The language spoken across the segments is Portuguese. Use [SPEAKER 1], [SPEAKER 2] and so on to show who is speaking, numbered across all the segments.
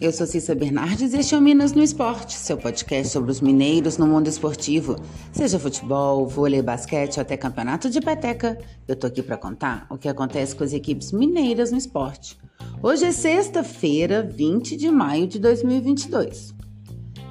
[SPEAKER 1] eu sou Cissa Bernardes e este é o Minas no Esporte, seu podcast sobre os mineiros no mundo esportivo. Seja futebol, vôlei, basquete ou até campeonato de peteca, eu tô aqui para contar o que acontece com as equipes mineiras no esporte. Hoje é sexta-feira, 20 de maio de 2022.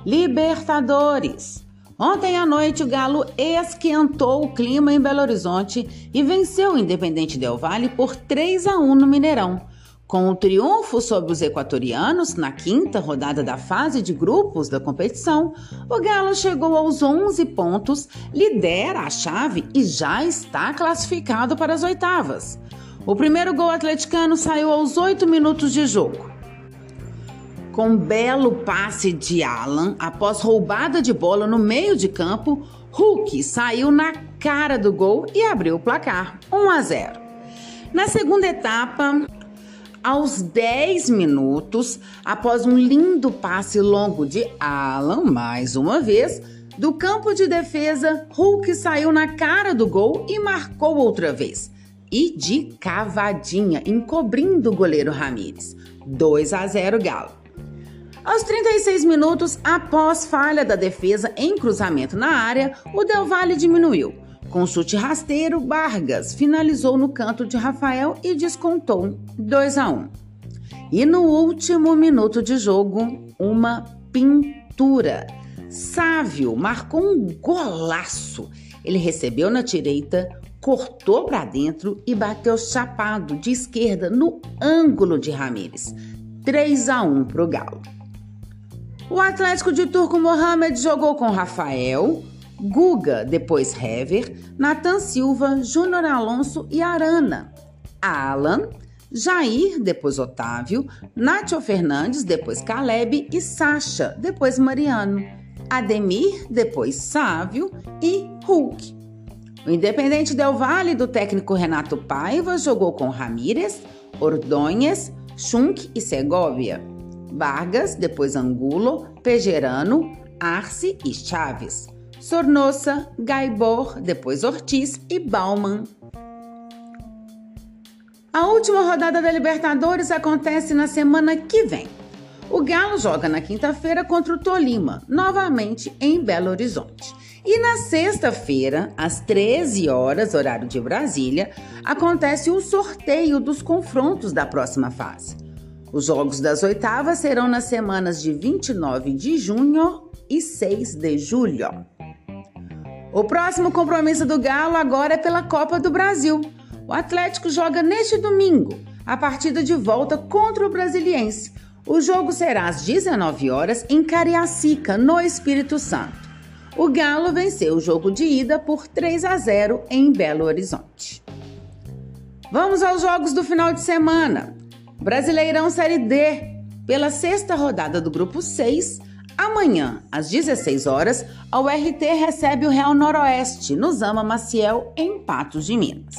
[SPEAKER 1] Libertadores! Ontem à noite, o Galo esquentou o clima em Belo Horizonte e venceu o Independente Del Valle por 3 a 1 no Mineirão. Com o triunfo sobre os equatorianos na quinta rodada da fase de grupos da competição, o Galo chegou aos 11 pontos, lidera a chave e já está classificado para as oitavas. O primeiro gol atleticano saiu aos 8 minutos de jogo com um belo passe de Alan após roubada de bola no meio de campo, Hulk saiu na cara do gol e abriu o placar, 1 a 0. Na segunda etapa, aos 10 minutos, após um lindo passe longo de Alan, mais uma vez, do campo de defesa, Hulk saiu na cara do gol e marcou outra vez. E de cavadinha, encobrindo o goleiro Ramires. 2 a 0 Galo. Aos 36 minutos, após falha da defesa em cruzamento na área, o Del Valle diminuiu. Com chute rasteiro, Vargas finalizou no canto de Rafael e descontou 2 a 1. E no último minuto de jogo, uma pintura. Sávio marcou um golaço. Ele recebeu na direita, cortou para dentro e bateu chapado de esquerda no ângulo de Ramires. 3 a 1 para o Galo. O Atlético de Turco Mohamed jogou com Rafael, Guga, depois Hever, Nathan Silva, Júnior Alonso e Arana. Alan, Jair, depois Otávio, Nátio Fernandes, depois Caleb e Sacha, depois Mariano. Ademir, depois Sávio e Hulk. O Independente Del Valle do técnico Renato Paiva jogou com Ramírez, Ordonhes, Schunk e Segovia. Vargas, depois Angulo, Pejerano, Arce e Chaves. Sornosa, Gaibor, depois Ortiz e Bauman. A última rodada da Libertadores acontece na semana que vem. O Galo joga na quinta-feira contra o Tolima, novamente em Belo Horizonte. E na sexta-feira, às 13 horas, horário de Brasília, acontece o sorteio dos confrontos da próxima fase. Os jogos das oitavas serão nas semanas de 29 de junho e 6 de julho. O próximo compromisso do Galo agora é pela Copa do Brasil. O Atlético joga neste domingo, a partida de volta contra o Brasiliense. O jogo será às 19 horas em Cariacica, no Espírito Santo. O Galo venceu o jogo de ida por 3 a 0 em Belo Horizonte. Vamos aos jogos do final de semana. Brasileirão Série D, pela sexta rodada do Grupo 6, amanhã, às 16 horas, a URT recebe o Real Noroeste, no Zama Maciel, em Patos de Minas.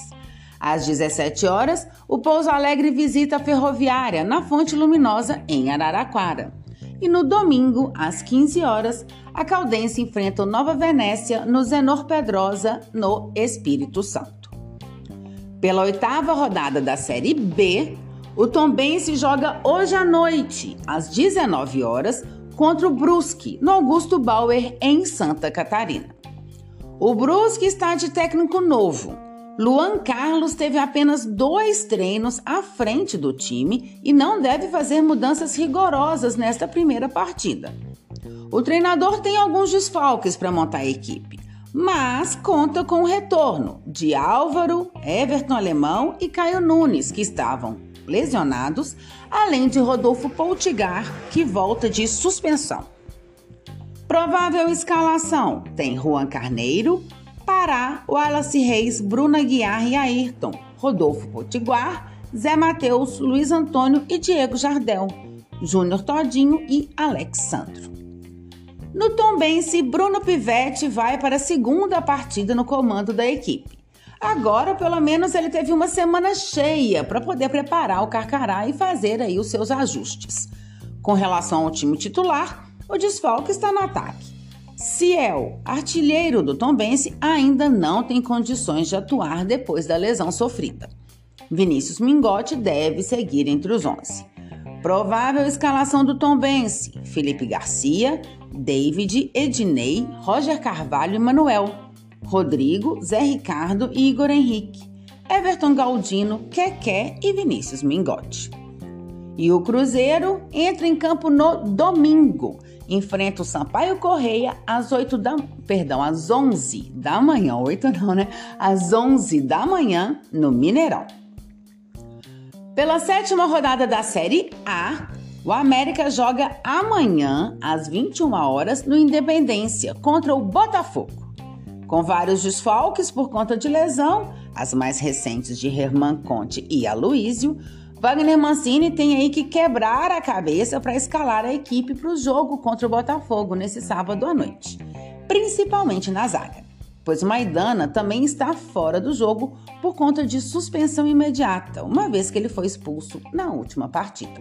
[SPEAKER 1] Às 17 horas, o Pouso Alegre visita a Ferroviária, na Fonte Luminosa, em Araraquara. E no domingo, às 15 horas, a Caldense enfrenta o Nova Venécia no Zenor Pedrosa, no Espírito Santo. Pela oitava rodada da Série B, o Tombense joga hoje à noite, às 19 horas, contra o Brusque, no Augusto Bauer, em Santa Catarina. O Brusque está de técnico novo. Luan Carlos teve apenas dois treinos à frente do time e não deve fazer mudanças rigorosas nesta primeira partida. O treinador tem alguns desfalques para montar a equipe, mas conta com o retorno de Álvaro, Everton Alemão e Caio Nunes, que estavam lesionados, além de Rodolfo Poutigar, que volta de suspensão. Provável escalação: tem Juan Carneiro, Pará, Wallace Reis, Bruna Guiar e Ayrton, Rodolfo Potiguar, Zé Matheus, Luiz Antônio e Diego Jardel, Júnior Todinho e Alexandro. No Tombense, Bruno Pivetti vai para a segunda partida no comando da equipe. Agora, pelo menos, ele teve uma semana cheia para poder preparar o Carcará e fazer aí os seus ajustes. Com relação ao time titular, o desfalque está no ataque. Ciel, artilheiro do Tombense, ainda não tem condições de atuar depois da lesão sofrida. Vinícius Mingotti deve seguir entre os 11. Provável escalação do Tombense: Felipe Garcia, David, Ednei, Roger Carvalho e Manuel, Rodrigo, Zé Ricardo e Igor Henrique, Everton Galdino, Keké e Vinícius Mingotti. E o Cruzeiro entra em campo no domingo. Enfrenta o Sampaio Correia às 8 da, perdão, às 11 da manhã, 8 não, né? Às 11 da manhã no Mineirão. Pela sétima rodada da Série A, o América joga amanhã às 21 horas no Independência contra o Botafogo. Com vários desfalques por conta de lesão, as mais recentes de Herman Conte e Aloísio, Wagner Mancini tem aí que quebrar a cabeça para escalar a equipe para o jogo contra o Botafogo nesse sábado à noite, principalmente na zaga, pois Maidana também está fora do jogo por conta de suspensão imediata, uma vez que ele foi expulso na última partida.